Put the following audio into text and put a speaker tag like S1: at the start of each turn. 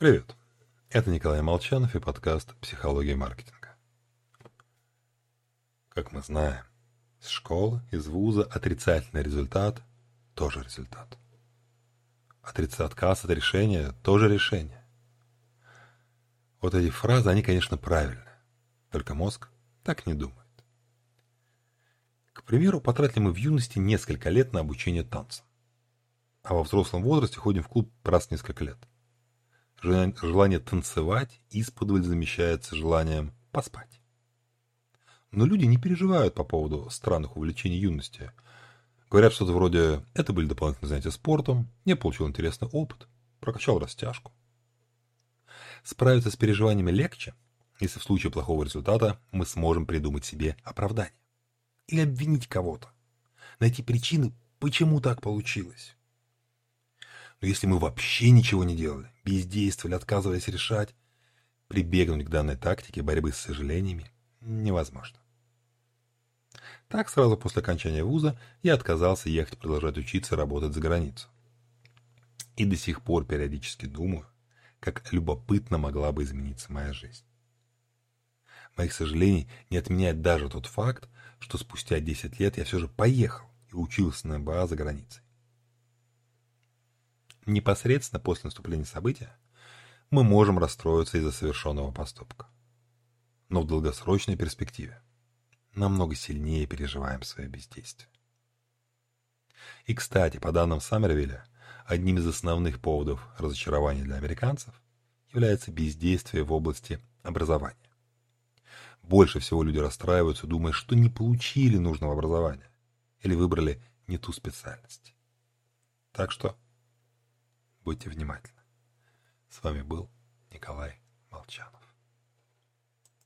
S1: Привет, это Николай Молчанов и подкаст «Психология маркетинга». Как мы знаем, из школы, из вуза отрицательный результат – тоже результат. Отрицательный отказ от решения – тоже решение. Вот эти фразы, они, конечно, правильные, только мозг так не думает. К примеру, потратили мы в юности несколько лет на обучение танцам, а во взрослом возрасте ходим в клуб раз в несколько лет. Желание танцевать исподволь замещается желанием поспать. Но люди не переживают по поводу странных увлечений юности. Говорят что-то вроде «это были дополнительные занятия спортом, я получил интересный опыт, прокачал растяжку». Справиться с переживаниями легче, если в случае плохого результата мы сможем придумать себе оправдание. Или обвинить кого-то. Найти причины, почему так получилось. Но если мы вообще ничего не делали, бездействовали, отказываясь решать, прибегнуть к данной тактике борьбы с сожалениями невозможно. Так, сразу после окончания вуза я отказался ехать продолжать учиться работать за границу. И до сих пор периодически думаю, как любопытно могла бы измениться моя жизнь. Моих сожалений не отменяет даже тот факт, что спустя 10 лет я все же поехал и учился на МБА за границей. Непосредственно после наступления события мы можем расстроиться из-за совершенного поступка. Но в долгосрочной перспективе намного сильнее переживаем свое бездействие. И, кстати, по данным Саммервилля, одним из основных поводов разочарования для американцев является бездействие в области образования. Больше всего люди расстраиваются, думая, что не получили нужного образования или выбрали не ту специальность. Так что Будьте внимательны. С вами был Николай Молчанов.